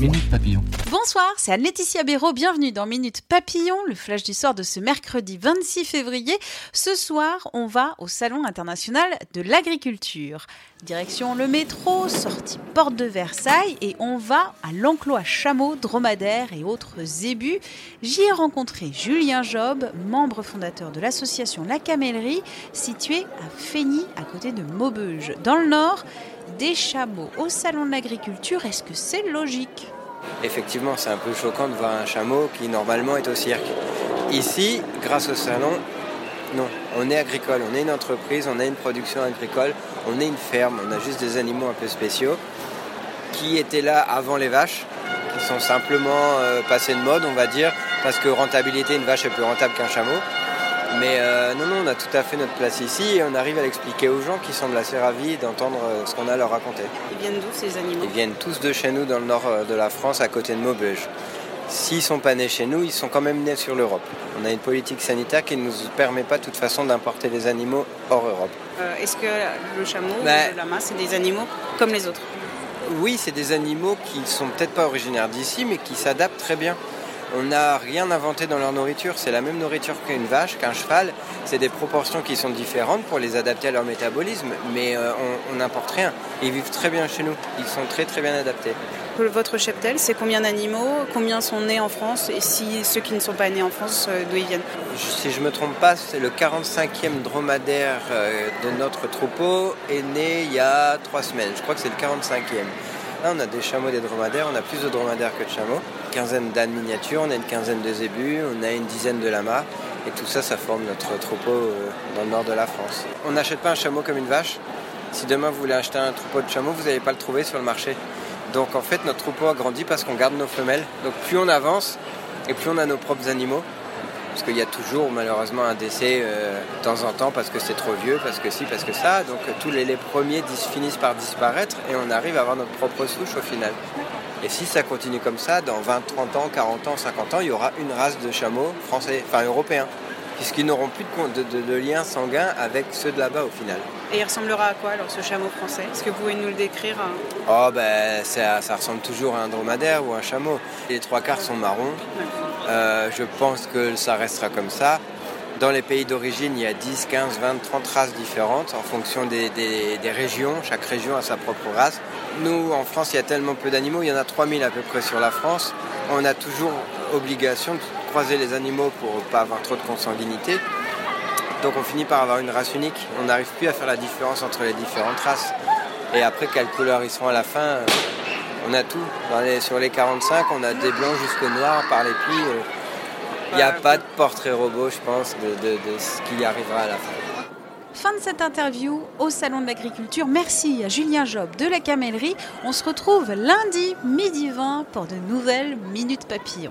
Minute Papillon. Bonsoir, c'est Anne-Laetitia Béraud. Bienvenue dans Minute Papillon, le flash du soir de ce mercredi 26 février. Ce soir, on va au Salon international de l'agriculture. Direction le métro, sortie porte de Versailles et on va à l'enclos à chameaux, dromadaires et autres zébus. J'y ai rencontré Julien Job, membre fondateur de l'association La Camellerie, située à Feigny, à côté de Maubeuge, dans le Nord. Des chameaux au Salon de l'agriculture, est-ce que c'est logique? Effectivement, c'est un peu choquant de voir un chameau qui normalement est au cirque. Ici, grâce au salon, non, on est agricole, on est une entreprise, on a une production agricole, on est une ferme, on a juste des animaux un peu spéciaux qui étaient là avant les vaches, qui sont simplement euh, passés de mode, on va dire, parce que rentabilité, une vache est plus rentable qu'un chameau. Mais euh, non, non, on a tout à fait notre place ici et on arrive à l'expliquer aux gens qui semblent assez ravis d'entendre euh, ce qu'on a à leur raconter. Ils viennent d'où ces animaux? Ils viennent tous de chez nous dans le nord euh, de la France, à côté de Maubeuge. S'ils sont pas nés chez nous, ils sont quand même nés sur l'Europe. On a une politique sanitaire qui ne nous permet pas de toute façon d'importer les animaux hors Europe. Euh, Est-ce que le chameau Bah. le lama, c'est des animaux comme les autres? Oui, c'est des animaux qui sont peut-être pas originaires d'ici, mais qui s'adaptent très bien. On n'a rien inventé dans leur nourriture, c'est la même nourriture qu'une vache, qu'un cheval. C'est des proportions qui sont différentes pour les adapter à leur métabolisme, mais euh, on- n'importe rien. Ils vivent très bien chez nous, ils sont très très bien adaptés. Votre cheptel, c'est combien d'animaux? Combien sont nés en France? Et si ceux qui ne sont pas nés en France, euh, d'où ils viennent? Si je me trompe pas, c'est le 45e dromadaire euh, de notre troupeau est né il y a trois semaines. Je crois que c'est le 45e. Là, on a des chameaux, des dromadaires. On a plus de dromadaires que de chameaux. Une quinzaine d'ânes miniatures, on a une quinzaine de zébus, on a une dizaine de lamas. Et tout ça, ça forme notre troupeau euh, dans le nord de la France. On n'achète pas un chameau comme une vache. Si demain vous voulez acheter un troupeau de chameaux, vous n'allez pas le trouver sur le marché. Donc en fait, notre troupeau a grandi parce qu'on garde nos femelles. Donc plus on avance et plus on a nos propres animaux. Parce qu'il y a toujours malheureusement un décès euh, de temps en temps parce que c'est trop vieux, parce que si, parce que ça. Donc euh, tous les, les premiers finissent par disparaître et on arrive à avoir notre propre souche au final. Et si ça continue comme ça, dans 20, 30 ans, 40 ans, 50 ans, il y aura une race de chameaux français, enfin européens. Puisqu'ils n'auront plus de, lien sanguin avec ceux de là-bas au final. Et il ressemblera à quoi alors ce chameau français? Est-ce que vous pouvez nous le décrire hein? Oh ben ça, ça ressemble toujours à un dromadaire ou un chameau. Les trois quarts sont marrons. Euh, je pense que ça restera comme ça. Dans les pays d'origine, il y a 10, 15, 20, 30 races différentes en fonction des, des- des régions. Chaque région a sa propre race. Nous, en France, il y a tellement peu d'animaux, il y en a 3000 à peu près sur la France. On a toujours obligation de croiser les animaux pour pas avoir trop de consanguinité. Donc on finit par avoir une race unique. On n'arrive plus à faire la différence entre les différentes races. Et après, quelle couleur ils sont à la fin euh, On a tout. Les- sur les 45, on a des blancs jusqu'au noir par les plis. euh, Il n'y a pas de portrait robot, je pense, de, de- de ce qui arrivera à la fin. Fin de cette interview au Salon de l'Agriculture. Merci à Julien Job de la Camellerie. On se retrouve lundi, midi 20, pour de nouvelles Minutes Papillon.